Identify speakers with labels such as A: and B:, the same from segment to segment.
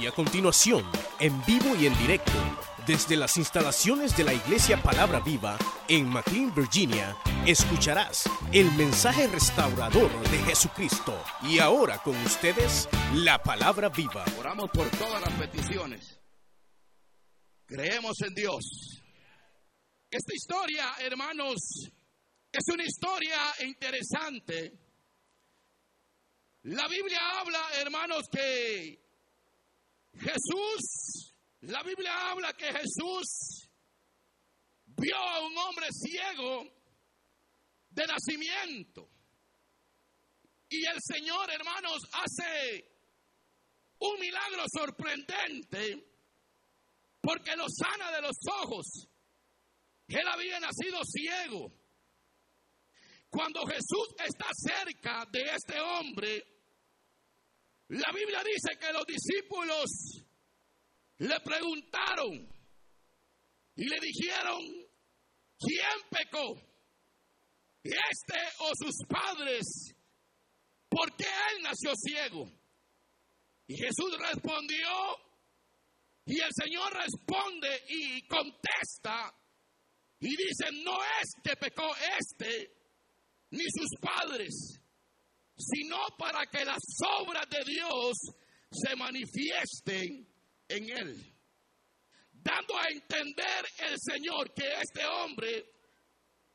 A: Y a continuación, en vivo y en directo, desde las instalaciones de la Iglesia Palabra Viva en McLean, Virginia, escucharás el mensaje restaurador de Jesucristo. Y ahora con ustedes, la Palabra Viva.
B: Oramos por todas las peticiones. Creemos en Dios. Esta historia, hermanos, es una historia interesante. La Biblia habla, hermanos, que Jesús, la Biblia habla que Jesús vio a un hombre ciego de nacimiento. Y el Señor, hermanos, hace un milagro sorprendente porque lo sana de los ojos. Él había nacido ciego. Cuando Jesús está cerca de este hombre, la Biblia dice que los discípulos le preguntaron y le dijeron, ¿quién pecó? ¿Este o sus padres? ¿Por qué él nació ciego? Y Jesús respondió, y el Señor responde y contesta, y dice, no es que pecó este, ni sus padres, sino para que las obras de Dios se manifiesten en él. Dando a entender el Señor que este hombre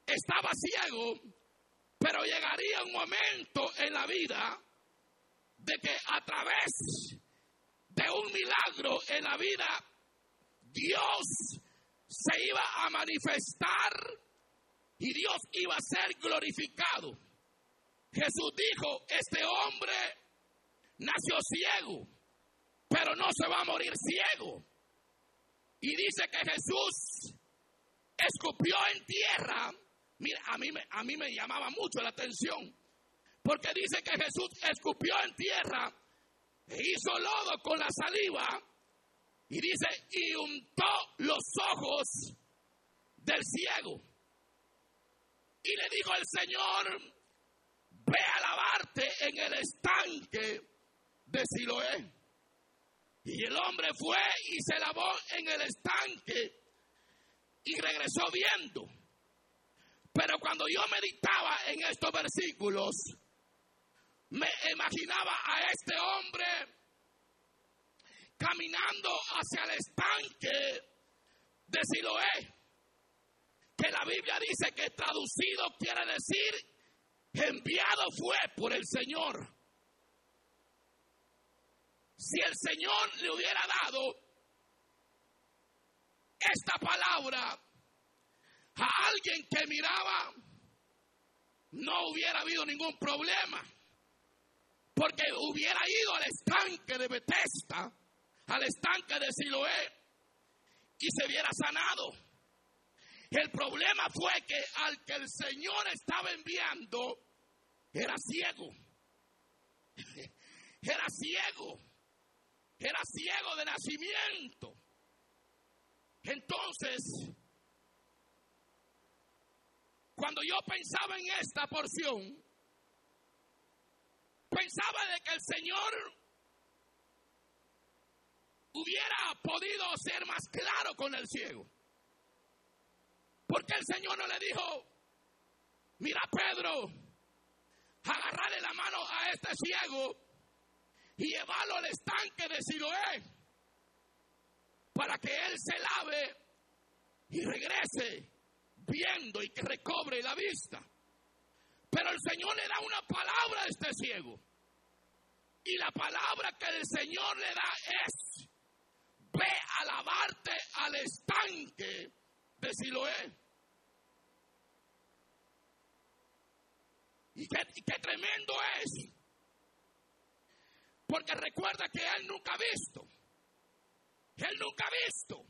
B: estaba ciego, pero llegaría un momento en la vida de que a través de un milagro en la vida, Dios se iba a manifestar y Dios iba a ser glorificado. Jesús dijo, este hombre nació ciego, pero no se va a morir ciego. Y dice que Jesús escupió en tierra. Mira, a mí, a mí me llamaba mucho la atención, porque dice que Jesús escupió en tierra e hizo lodo con la saliva y dice, y untó los ojos del ciego. Y le dijo al Señor, ve a lavarte en el estanque de Siloé. Y el hombre fue y se lavó en el estanque y regresó viendo. Pero cuando yo meditaba en estos versículos, me imaginaba a este hombre caminando hacia el estanque de Siloé, que la Biblia dice que traducido quiere decir enviado fue por el Señor. Si el Señor le hubiera dado esta palabra a alguien que miraba, no hubiera habido ningún problema. Porque hubiera ido al estanque de Bethesda, al estanque de Siloé, y se hubiera sanado. El problema fue que al que el Señor estaba enviando era ciego. Era ciego. Era ciego de nacimiento. Entonces, cuando yo pensaba en esta porción, pensaba de que el Señor hubiera podido ser más claro con el ciego. Porque el Señor no le dijo, mira Pedro, agarrarle la mano a este ciego y llevarlo al estanque de Siloé para que él se lave y regrese viendo y que recobre la vista. Pero el Señor le da una palabra a este ciego. Y la palabra que el Señor le da es, ve a lavarte al estanque de Siloé. Y qué, tremendo es. Porque recuerda que él nunca ha visto. Él nunca ha visto.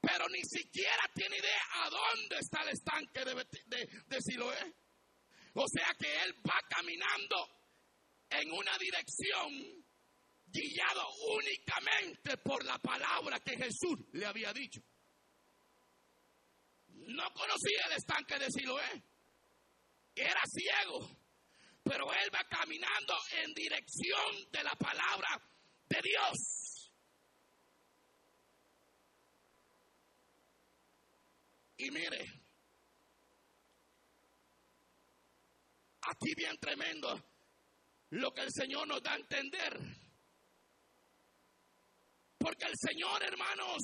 B: Pero ni siquiera tiene idea a dónde está el estanque de, de Siloé. O sea que él va caminando en una dirección guiado únicamente por la palabra que Jesús le había dicho. No conocía el estanque de Siloé era ciego, pero él va caminando en dirección de la palabra de Dios. Y mire, aquí bien tremendo lo que el Señor nos da a entender. Porque el Señor, hermanos,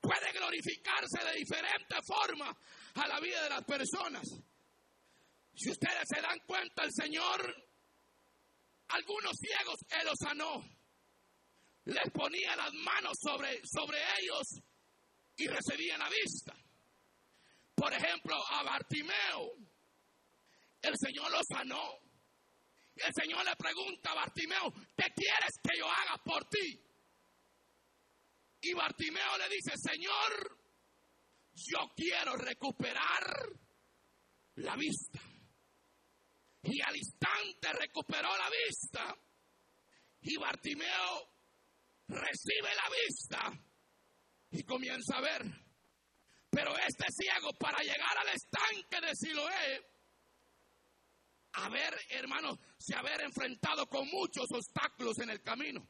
B: puede glorificarse de diferentes formas a la vida de las personas. Si ustedes se dan cuenta, el Señor, algunos ciegos, Él los sanó. Les ponía las manos sobre, sobre ellos y recibían la vista. Por ejemplo, a Bartimeo, el Señor lo sanó. El Señor le pregunta a Bartimeo, ¿qué quieres que yo haga por ti? Y Bartimeo le dice, Señor, yo quiero recuperar la vista. Y al instante recuperó la vista. Y Bartimeo recibe la vista y comienza a ver. Pero este ciego para llegar al estanque de Siloé, haber, hermano, se haber enfrentado con muchos obstáculos en el camino.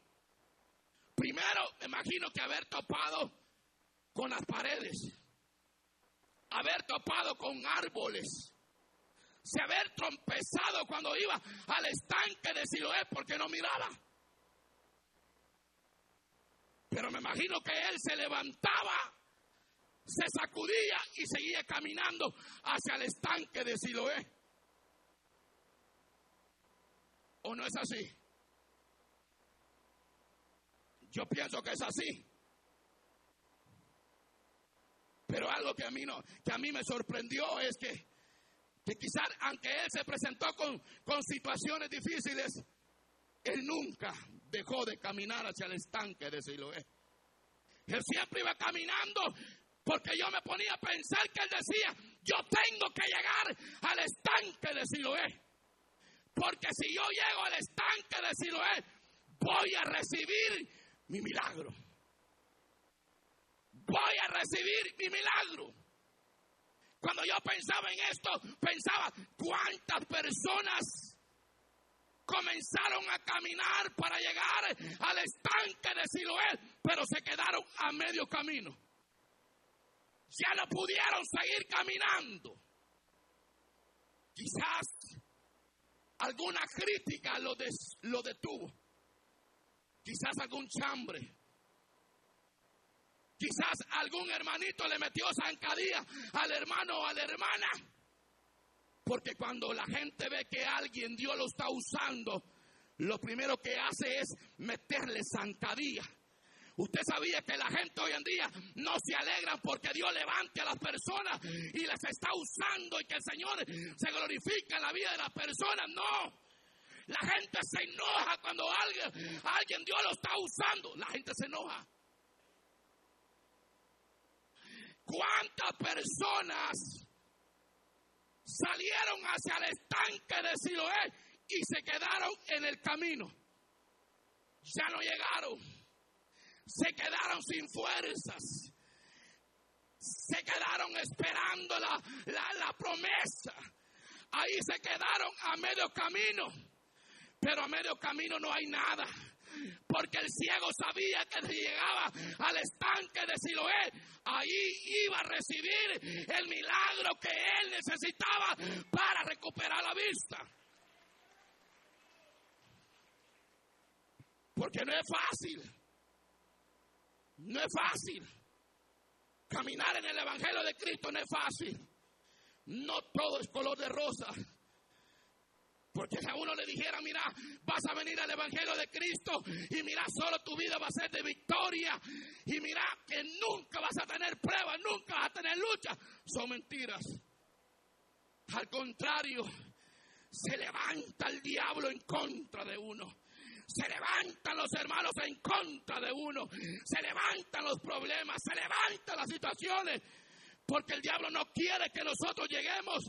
B: Primero, me imagino que haber topado con las paredes, haber topado con árboles, se haber trompezado cuando iba al estanque de Siloé porque no miraba. Pero me imagino que él se levantaba, se sacudía y seguía caminando hacia el estanque de Siloé. ¿O no es así? Yo pienso que es así. Pero algo que a mí no, que a mí me sorprendió es que, que quizás aunque él se presentó con, con situaciones difíciles, él nunca dejó de caminar hacia el estanque de Siloé. Él siempre iba caminando porque yo me ponía a pensar que él decía, yo tengo que llegar al estanque de Siloé. Porque si yo llego al estanque de Siloé, voy a recibir mi milagro. Recibir mi milagro. Cuando yo pensaba en esto, pensaba cuántas personas comenzaron a caminar para llegar al estanque de Siloé, pero se quedaron a medio camino. Ya no pudieron seguir caminando. Quizás alguna crítica lo, lo detuvo. Quizás algún chambre. Quizás algún hermanito le metió zancadilla al hermano o a la hermana. Porque cuando la gente ve que alguien Dios lo está usando, lo primero que hace es meterle zancadilla. Usted sabía que la gente hoy en día no se alegra porque Dios levante a las personas y las está usando y que el Señor se glorifica en la vida de las personas. No. La gente se enoja cuando alguien, alguien Dios lo está usando. La gente se enoja. ¿Cuántas personas salieron hacia el estanque de Siloé y se quedaron en el camino? Ya no llegaron. Se quedaron sin fuerzas. Se quedaron esperando la, la, la promesa. Ahí se quedaron a medio camino. Pero a medio camino no hay nada. Porque el ciego sabía que si llegaba al estanque de Siloé, ahí iba a recibir el milagro que él necesitaba para recuperar la vista. Porque no es fácil. No es fácil. Caminar en el Evangelio de Cristo no es fácil. No todo es color de rosa. Porque si a uno le dijera, mira, vas a venir al Evangelio de Cristo y mira, solo tu vida va a ser de victoria y mira que nunca vas a tener pruebas, nunca vas a tener lucha, son mentiras. Al contrario, se levanta el diablo en contra de uno. Se levantan los hermanos en contra de uno. Se levantan los problemas, se levantan las situaciones. Porque el diablo no quiere que nosotros lleguemos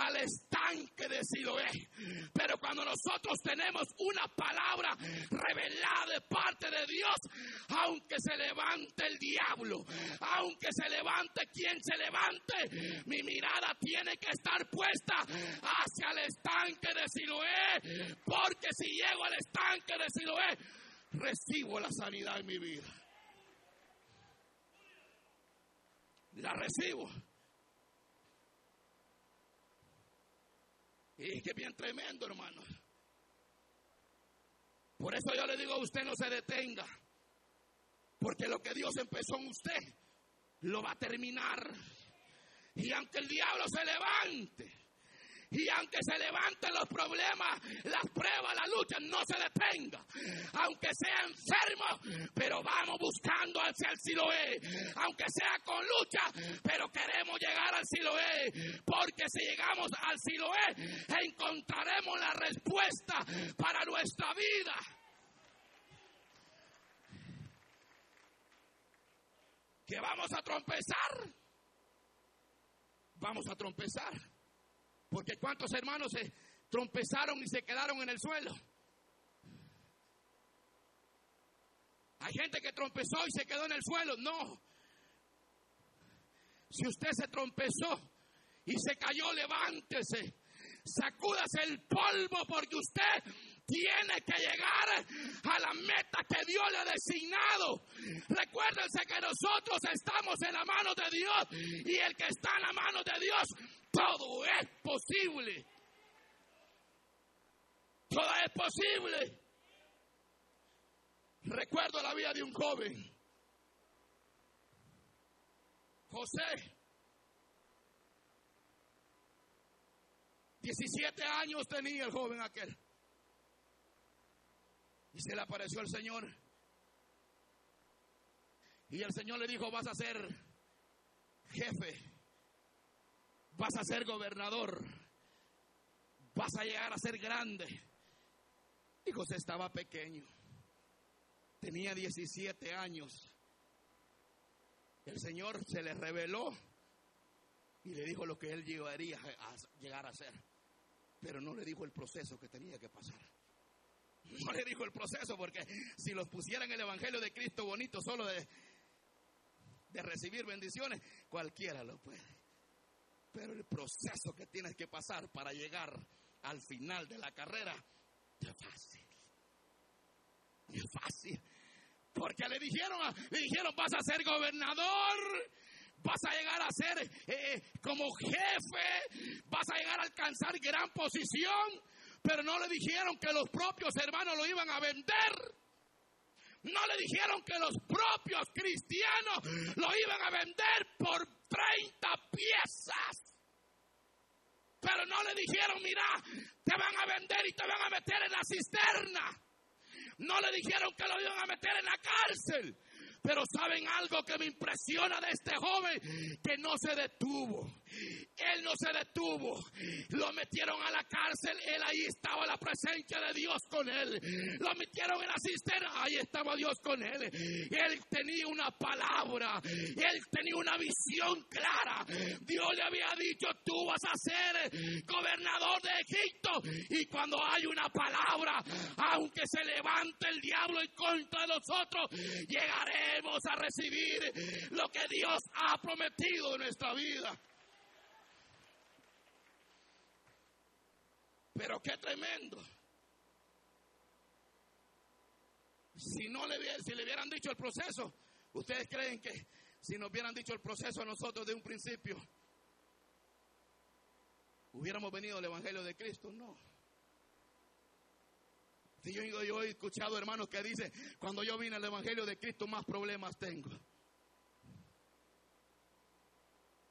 B: al estanque de Siloé. Pero cuando nosotros tenemos una palabra revelada de parte de Dios, aunque se levante el diablo, aunque se levante quien se levante, mi mirada tiene que estar puesta hacia el estanque de Siloé. Porque si llego al estanque de Siloé, recibo la sanidad en mi vida. La recibo. Y que bien tremendo, hermano. Por eso yo le digo a usted no se detenga. Porque lo que Dios empezó en usted, lo va a terminar. Y aunque el diablo se levante, y aunque se levanten los problemas, las pruebas, la lucha, no se detenga. Aunque sea enfermo, pero vamos buscando hacia el Siloé. Aunque sea con lucha, pero queremos llegar al Siloé. Porque si llegamos al Siloé, encontraremos la respuesta para nuestra vida. Que vamos a trompezar. Vamos a trompezar porque cuántos hermanos se trompezaron y se quedaron en el suelo. Hay gente que trompezó y se quedó en el suelo. No. Si usted se trompezó y se cayó, levántese. Sacúdase el polvo porque usted tiene que llegar a la meta que Dios le ha designado. Recuérdense que nosotros estamos en la mano de Dios y el que está en la mano de Dios todo es posible. Todo es posible. Recuerdo la vida de un joven. José. 17 años tenía el joven aquel. Y se le apareció el Señor. Y el Señor le dijo, vas a ser jefe vas a ser gobernador, vas a llegar a ser grande. Y José estaba pequeño, tenía 17 años. El Señor se le reveló y le dijo lo que él llegaría a llegar a ser, pero no le dijo el proceso que tenía que pasar. No le dijo el proceso porque si los pusieran el Evangelio de Cristo bonito solo de, de recibir bendiciones, cualquiera lo puede. Pero el proceso que tienes que pasar para llegar al final de la carrera es fácil. Es fácil. Porque le dijeron, le dijeron, vas a ser gobernador, vas a llegar a ser eh, como jefe, vas a llegar a alcanzar gran posición, pero no le dijeron que los propios hermanos lo iban a vender. No le dijeron que los propios cristianos lo iban a vender por 30 piezas. Pero no le dijeron, mira, te van a vender y te van a meter en la cisterna. No le dijeron que lo iban a meter en la cárcel. Pero saben algo que me impresiona de este joven, que no se detuvo. Él no se detuvo. Lo metieron a la cárcel. Él ahí estaba la presencia de Dios con él. Lo metieron en la cisterna. Ahí estaba Dios con él. Él tenía una palabra. Él tenía una visión clara. Dios le había dicho, tú vas a ser gobernador de Egipto. Y cuando hay una palabra, aunque se levante el diablo en contra de nosotros, llegaremos a recibir lo que Dios ha prometido en nuestra vida. Pero qué tremendo. Si no le, si le hubieran dicho el proceso, ¿ustedes creen que si nos hubieran dicho el proceso a nosotros de un principio, hubiéramos venido al Evangelio de Cristo? No. Si yo, yo he escuchado hermanos que dicen, cuando yo vine al Evangelio de Cristo, más problemas tengo.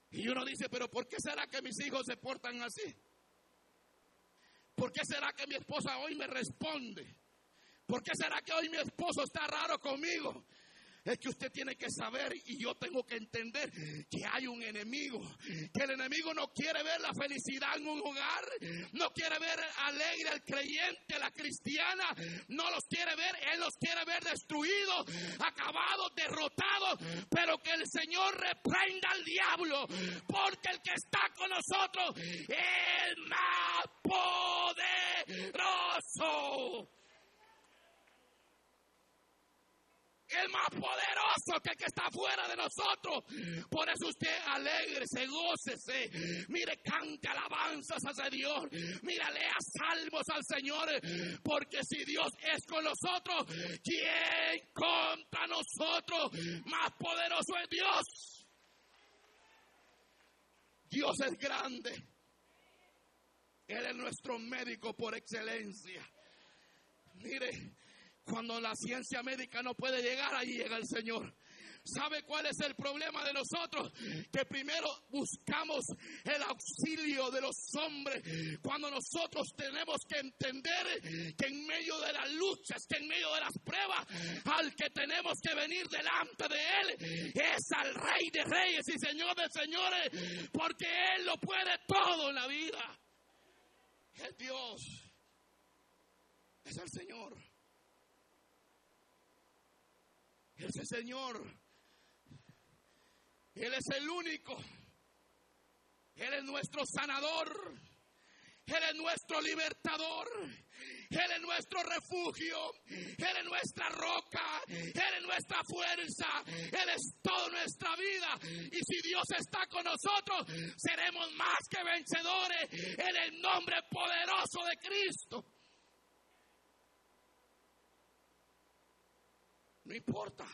B: Y uno dice, pero ¿por qué será que mis hijos se portan así? ¿Por qué será que mi esposa hoy me responde? ¿Por qué será que hoy mi esposo está raro conmigo? Es que usted tiene que saber y yo tengo que entender que hay un enemigo. Que el enemigo no quiere ver la felicidad en un hogar. No quiere ver alegre al creyente, la cristiana. No los quiere ver. Él los quiere ver destruidos, acabados, derrotados. Pero que el Señor reprenda al diablo. Porque el que está con nosotros es más poderoso. El más poderoso que el que está fuera de nosotros. Por eso usted se gócese. Mire, cante alabanzas a Dios. Mira, lea salmos al Señor. Porque si Dios es con nosotros, ¿quién contra nosotros? Más poderoso es Dios. Dios es grande. Él es nuestro médico por excelencia. Mire, cuando la ciencia médica no puede llegar, ahí llega el Señor. ¿Sabe cuál es el problema de nosotros? Que primero buscamos el auxilio de los hombres cuando nosotros tenemos que entender que en medio de las luchas, que en medio de las pruebas, al que tenemos que venir delante de Él es al Rey de Reyes y Señor de Señores, porque Él lo puede todo en la vida. Es Dios, es el Señor. Es el Señor. Él es el único. Él es nuestro sanador. Él es nuestro libertador. Él es nuestro refugio. Él es nuestra roca. Él es nuestra fuerza. Él es toda nuestra vida. Y si Dios está con nosotros, seremos más que vencedores en el nombre poderoso de Cristo. No importa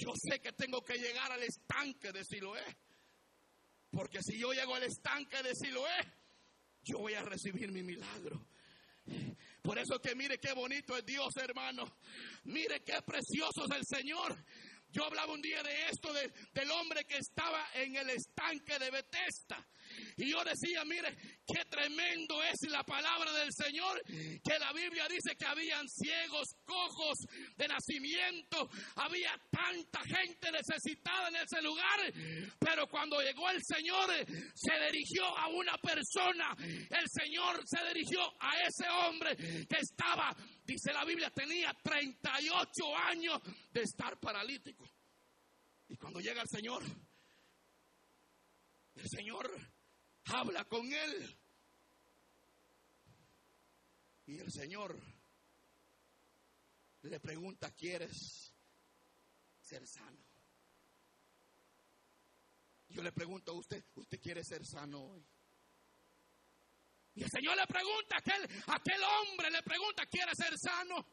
B: yo sé que tengo que llegar al estanque de Siloé. Porque si yo llego al estanque de Siloé, yo voy a recibir mi milagro. Por eso que mire qué bonito es Dios, hermano. Mire qué precioso es el Señor. Yo hablaba un día de esto, del hombre que estaba en el estanque de Bethesda. Y yo decía, mire, qué tremendo es la palabra del Señor, que la Biblia dice que habían ciegos, cojos de nacimiento, había tanta gente necesitada en ese lugar, pero cuando llegó el Señor, se dirigió a una persona, el Señor se dirigió a ese hombre que estaba, dice la Biblia, tenía 38 años de estar paralítico. Y cuando llega el Señor, el Señor habla con él. Y el Señor le pregunta, ¿quieres ser sano? Yo le pregunto a usted, ¿usted quiere ser sano hoy? Y el Señor le pregunta, aquel, aquel hombre le pregunta, ¿quiere ser sano?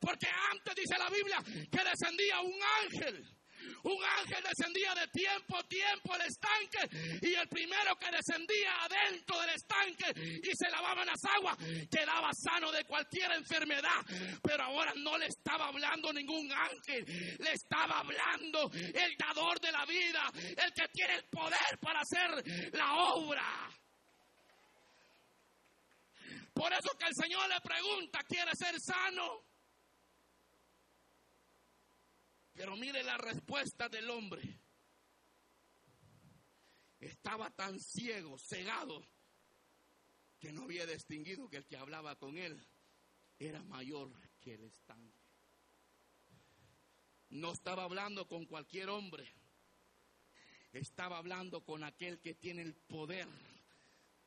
B: Porque antes dice la Biblia que descendía un ángel un ángel descendía de tiempo a tiempo al estanque y el primero que descendía adentro del estanque y se lavaban las aguas quedaba sano de cualquier enfermedad. Pero ahora no le estaba hablando ningún ángel, le estaba hablando el dador de la vida, el que tiene el poder para hacer la obra. Por eso que el Señor le pregunta, ¿quiere ser sano? Pero mire la respuesta del hombre. Estaba tan ciego, cegado, que no había distinguido que el que hablaba con él era mayor que el estanque. No estaba hablando con cualquier hombre. Estaba hablando con aquel que tiene el poder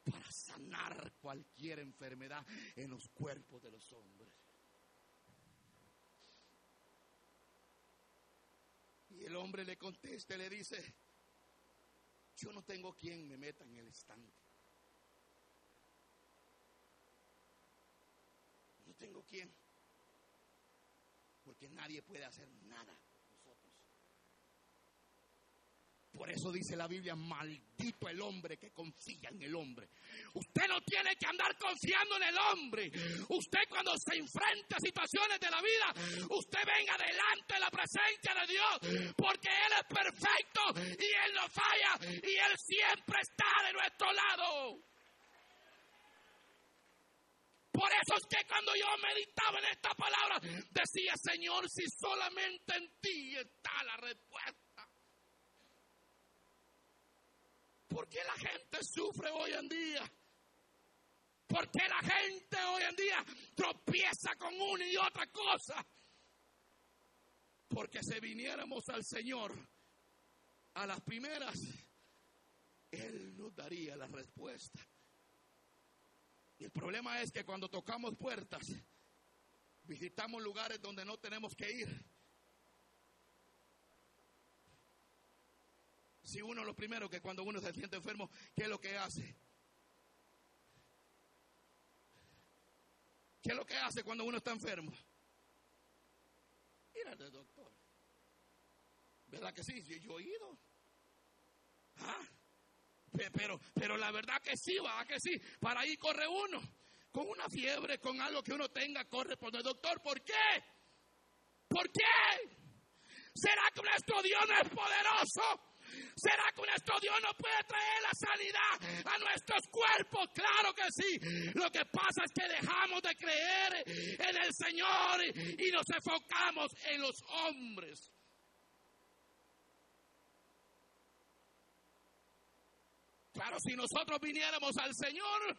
B: para sanar cualquier enfermedad en los cuerpos de los hombres. Y el hombre le contesta y le dice, yo no tengo quien me meta en el estanque. No tengo quien. Porque nadie puede hacer nada por eso dice la Biblia, maldito el hombre que confía en el hombre. Usted no tiene que andar confiando en el hombre. Usted cuando se enfrenta a situaciones de la vida, usted venga delante de la presencia de Dios, porque Él es perfecto y Él no falla y Él siempre está de nuestro lado. Por eso es que cuando yo meditaba en esta palabra, decía, Señor, si solamente en ti está la respuesta. ¿Por qué la gente sufre hoy en día? ¿Por qué la gente hoy en día tropieza con una y otra cosa? Porque si viniéramos al Señor a las primeras, Él nos daría la respuesta. Y el problema es que cuando tocamos puertas, visitamos lugares donde no tenemos que ir Si uno lo primero que cuando uno se siente enfermo, ¿qué es lo que hace? ¿Qué es lo que hace cuando uno está enfermo? Ir al doctor. ¿Verdad que sí? Yo he ido. ¿Ah? Pero, pero la verdad que sí, va, que sí. Para ahí corre uno. Con una fiebre, con algo que uno tenga, corre por el doctor. ¿Por qué? ¿Por qué? ¿Será que nuestro Dios no es poderoso? ¿Será que nuestro Dios no puede traer la sanidad a nuestros cuerpos? Claro que sí. Lo que pasa es que dejamos de creer en el Señor y nos enfocamos en los hombres. Claro, si nosotros viniéramos al Señor,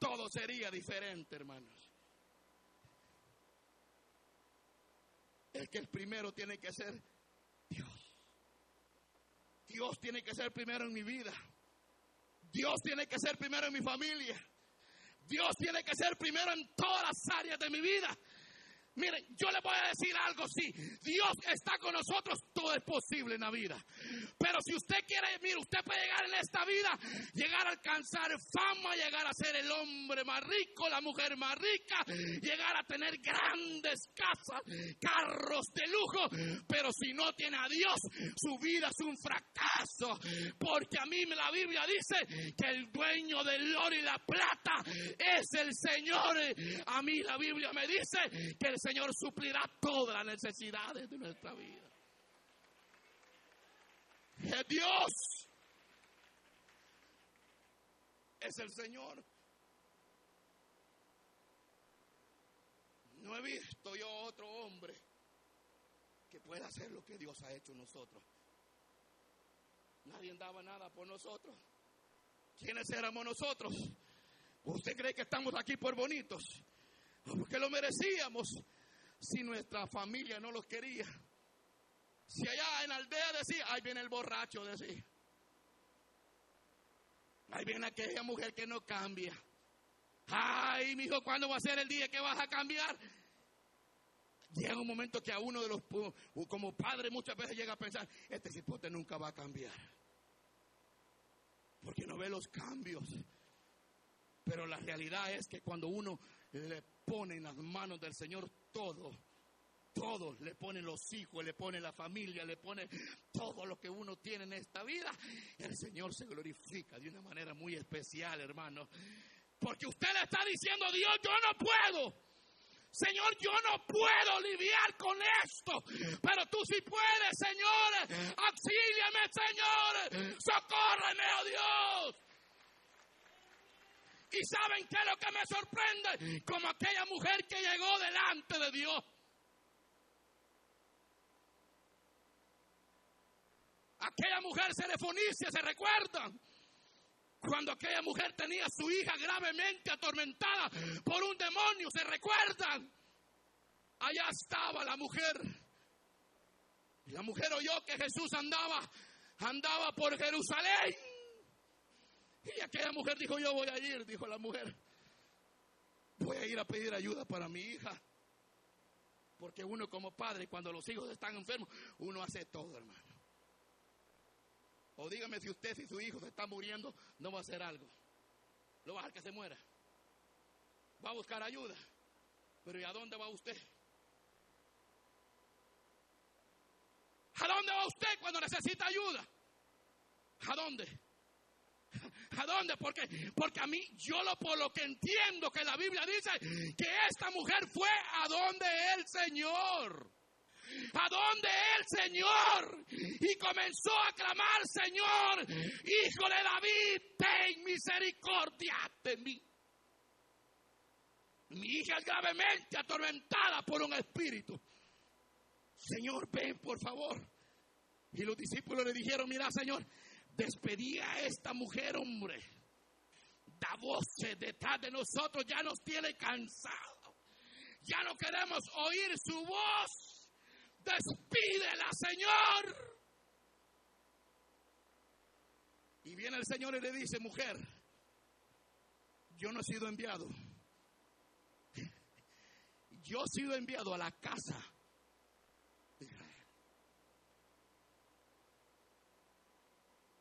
B: todo sería diferente, hermanos. Es que el primero tiene que ser. Dios tiene que ser primero en mi vida. Dios tiene que ser primero en mi familia. Dios tiene que ser primero en todas las áreas de mi vida. Miren, yo le voy a decir algo, sí, Dios está con nosotros, todo es posible en la vida. Pero si usted quiere, mire, usted puede llegar en esta vida, llegar a alcanzar fama, llegar a ser el hombre más rico, la mujer más rica, llegar a tener grandes casas, carros de lujo. Pero si no tiene a Dios, su vida es un fracaso. Porque a mí la Biblia dice que el dueño del oro y la plata es el Señor. A mí la Biblia me dice que el Señor suplirá todas las necesidades de nuestra vida. Es Dios. Es el Señor. No he visto yo otro hombre que pueda hacer lo que Dios ha hecho en nosotros. Nadie daba nada por nosotros. ¿Quiénes éramos nosotros? ¿Usted cree que estamos aquí por bonitos? Porque lo merecíamos si nuestra familia no los quería. Si allá en la aldea decía, ahí viene el borracho, decía. Ahí viene aquella mujer que no cambia. Ay, mi hijo, ¿cuándo va a ser el día que vas a cambiar? Llega un momento que a uno de los, como padre, muchas veces llega a pensar, este cipote nunca va a cambiar. Porque no ve los cambios. Pero la realidad es que cuando uno le pone en las manos del Señor todo, todo, le pone los hijos, le pone la familia, le pone todo lo que uno tiene en esta vida, el Señor se glorifica de una manera muy especial, hermano. Porque usted le está diciendo, Dios, yo no puedo. Señor, yo no puedo lidiar con esto, pero tú sí puedes, Señor. Auxíliame, Señor. Socórreme, oh Dios. Y saben qué es lo que me sorprende, como aquella mujer que llegó delante de Dios. Aquella mujer serefonicia, ¿se recuerdan? Cuando aquella mujer tenía a su hija gravemente atormentada por un demonio, ¿se recuerdan? Allá estaba la mujer. Y la mujer oyó que Jesús andaba, andaba por Jerusalén. Y aquella mujer dijo, yo voy a ir, dijo la mujer. Voy a ir a pedir ayuda para mi hija. Porque uno como padre, cuando los hijos están enfermos, uno hace todo, hermano. O dígame si usted, si su hijo se está muriendo, no va a hacer algo. Lo va a dejar que se muera. Va a buscar ayuda. Pero ¿y a dónde va usted? ¿A dónde va usted cuando necesita ayuda? ¿A dónde? ¿A dónde? Porque, porque a mí, yo lo por lo que entiendo que la Biblia dice que esta mujer fue a donde el Señor. A donde el Señor. Y comenzó a clamar, Señor, Hijo de David, ten misericordia de mí. Mi hija es gravemente atormentada por un espíritu. Señor, ven por favor. Y los discípulos le dijeron, mira, Señor, despedía a esta mujer, hombre. Da voces detrás de nosotros, ya nos tiene cansado. Ya no queremos oír su voz. Despídela, Señor. Y viene el Señor y le dice, mujer, yo no he sido enviado. Yo he sido enviado a la casa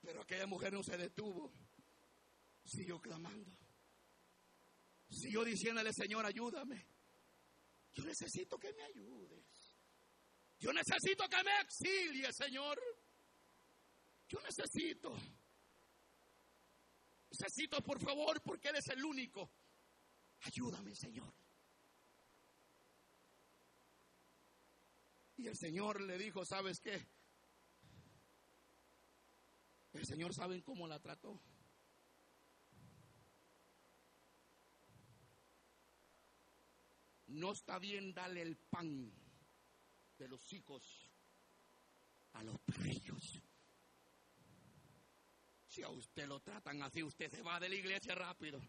B: Pero aquella mujer no se detuvo. Siguió clamando. Siguió diciéndole, Señor, ayúdame. Yo necesito que me ayudes. Yo necesito que me exilie, Señor. Yo necesito. Necesito, por favor, porque Él es el único. Ayúdame, Señor. Y el Señor le dijo, ¿sabes qué? El Señor saben cómo la trató. No está bien darle el pan de los hijos a los perrillos. Si a usted lo tratan así, usted se va de la iglesia rápido.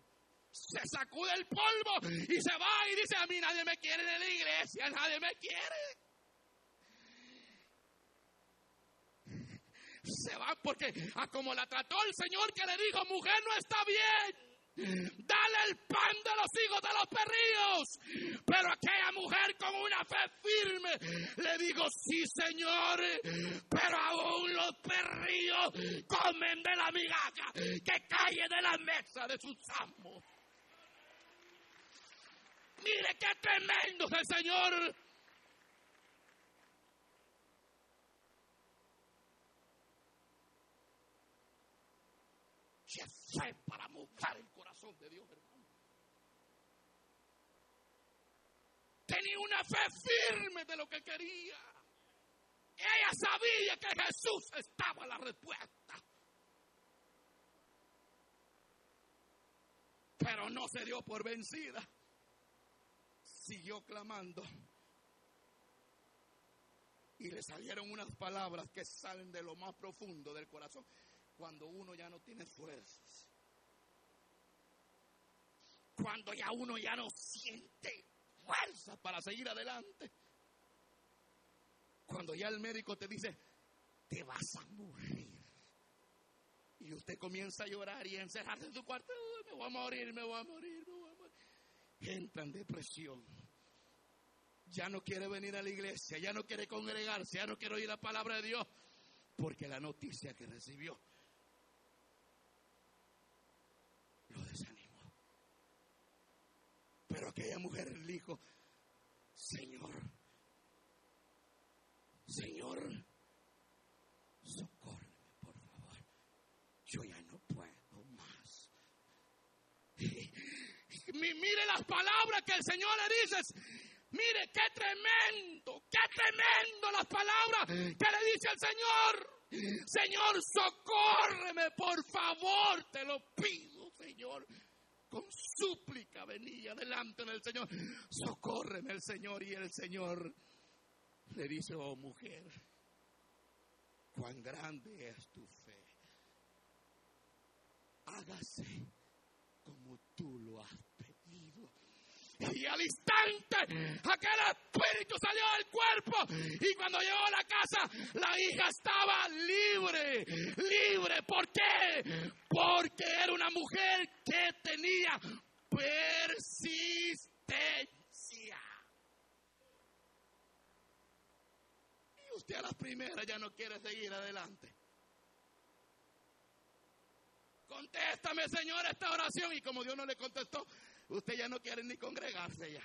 B: Se sacude el polvo y se va y dice, a mí nadie me quiere de la iglesia, nadie me quiere. Se va porque a como la trató el Señor que le dijo, mujer, no está bien. Dale el pan de los hijos de los perrillos. Pero aquella mujer con una fe firme le dijo, sí Señor, pero aún los perrillos comen de la migaja que cae de la mesa de sus amos. Mire qué tremendo es el Señor. Para mover el corazón de Dios, hermano. Tenía una fe firme de lo que quería. Ella sabía que Jesús estaba la respuesta. Pero no se dio por vencida. Siguió clamando. Y le salieron unas palabras que salen de lo más profundo del corazón cuando uno ya no tiene fuerzas. Cuando ya uno ya no siente fuerza para seguir adelante. Cuando ya el médico te dice, te vas a morir. Y usted comienza a llorar y a encerrarse en su cuarto. me voy a morir, me voy a morir, me voy a morir. Entra en depresión. Ya no quiere venir a la iglesia, ya no quiere congregarse, ya no quiere oír la palabra de Dios. Porque la noticia que recibió lo. Pero aquella mujer le dijo, Señor, Señor, socórreme, por favor. Yo ya no puedo más. Mire las palabras que el Señor le dice. Mire qué tremendo, qué tremendo las palabras que le dice el Señor. Señor, socórreme, por favor, te lo pido, Señor. Con súplica venía delante del Señor. Socórreme el Señor y el Señor le dice, oh mujer, cuán grande es tu fe. Hágase como tú lo has pedido. Y al instante aquel espíritu salió del cuerpo y cuando llegó a la casa la hija estaba libre, libre. ¿Por qué? Porque era una mujer que tenía persistencia. Y usted a las primeras ya no quiere seguir adelante. Contéstame, Señor, esta oración. Y como Dios no le contestó, usted ya no quiere ni congregarse ya.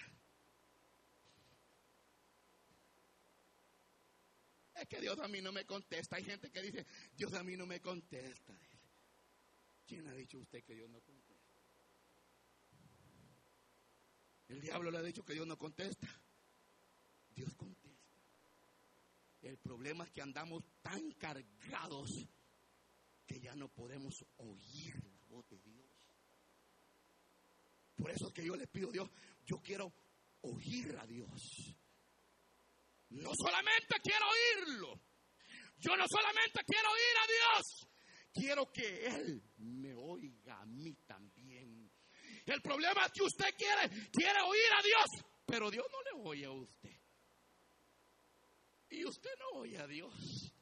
B: Es que Dios a mí no me contesta. Hay gente que dice, Dios a mí no me contesta. ¿Quién ha dicho usted que Dios no contesta? El diablo le ha dicho que Dios no contesta. Dios contesta. El problema es que andamos tan cargados que ya no podemos oír la voz de Dios. Por eso es que yo le pido a Dios, yo quiero oír a Dios. No solamente quiero oírlo, yo no solamente quiero oír a Dios, quiero que Él me oiga a mí también. El problema es que usted quiere, quiere oír a Dios, pero Dios no le oye a usted. Y usted no oye a Dios.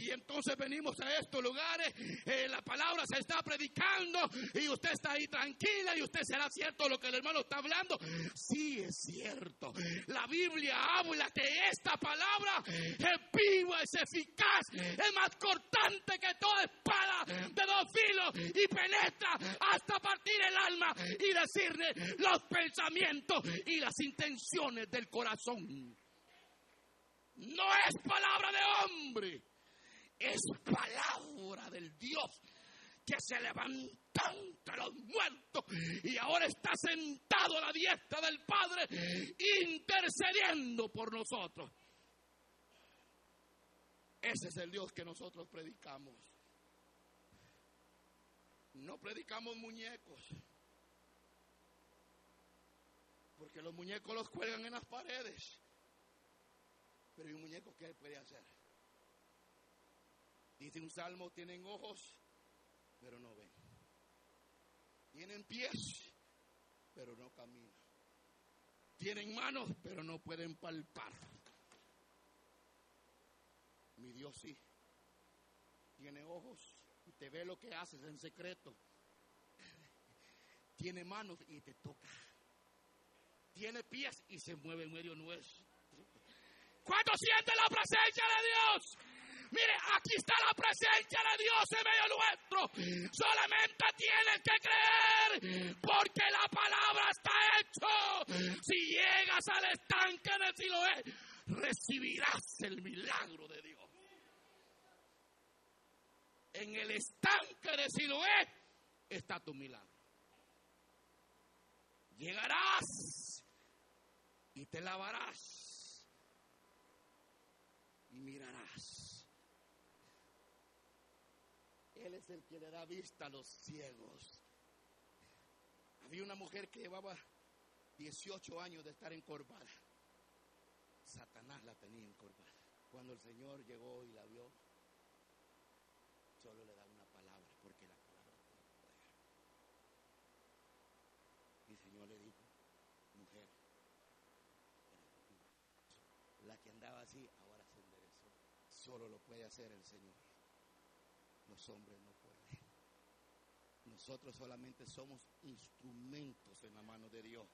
B: Y entonces venimos a estos lugares, eh, la palabra se está predicando y usted está ahí tranquila y usted será cierto lo que el hermano está hablando. Sí, es cierto. La Biblia habla que esta palabra es viva, es eficaz, es más cortante que toda espada de dos filos y penetra hasta partir el alma y decirle los pensamientos y las intenciones del corazón. No es palabra de hombre es palabra del Dios que se levantó entre los muertos y ahora está sentado a la diestra del Padre intercediendo por nosotros. Ese es el Dios que nosotros predicamos. No predicamos muñecos. Porque los muñecos los cuelgan en las paredes. Pero hay un muñeco que puede hacer. Dice un salmo, tienen ojos, pero no ven. Tienen pies, pero no caminan. Tienen manos, pero no pueden palpar. Mi Dios sí. Tiene ojos y te ve lo que haces en secreto. Tiene manos y te toca. Tiene pies y se mueve en medio nuestro. ¿Cuánto siente la presencia de Dios? Mire, aquí está la presencia de Dios en medio nuestro. Solamente tienes que creer porque la palabra está hecho. Si llegas al estanque de Siloé, recibirás el milagro de Dios. En el estanque de Siloé está tu milagro. Llegarás y te lavarás y mirarás. Él es el que le da vista a los ciegos. Había una mujer que llevaba 18 años de estar encorvada. Satanás la tenía encorvada. Cuando el Señor llegó y la vio, solo le da una palabra, porque la palabra tiene poder. Y el Señor le dijo, mujer, la que andaba así ahora se enderezó. Solo lo puede hacer el Señor. Los hombres no pueden. Nosotros solamente somos instrumentos en la mano de Dios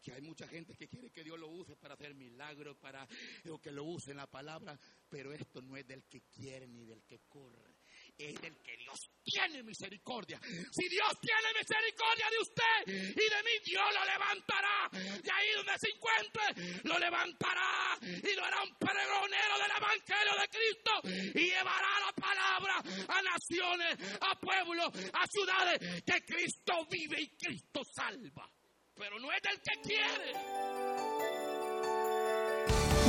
B: que hay mucha gente que quiere que Dios lo use para hacer milagros, para o que lo use en la palabra, pero esto no es del que quiere ni del que corre, es del que Dios tiene misericordia. Si Dios tiene misericordia de usted y de mí, Dios lo levantará. De ahí donde se encuentre, lo levantará y lo hará un pregonero del Evangelio de Cristo y llevará la palabra a naciones, a pueblos, a ciudades, que Cristo vive y Cristo salva pero no es del que quiere.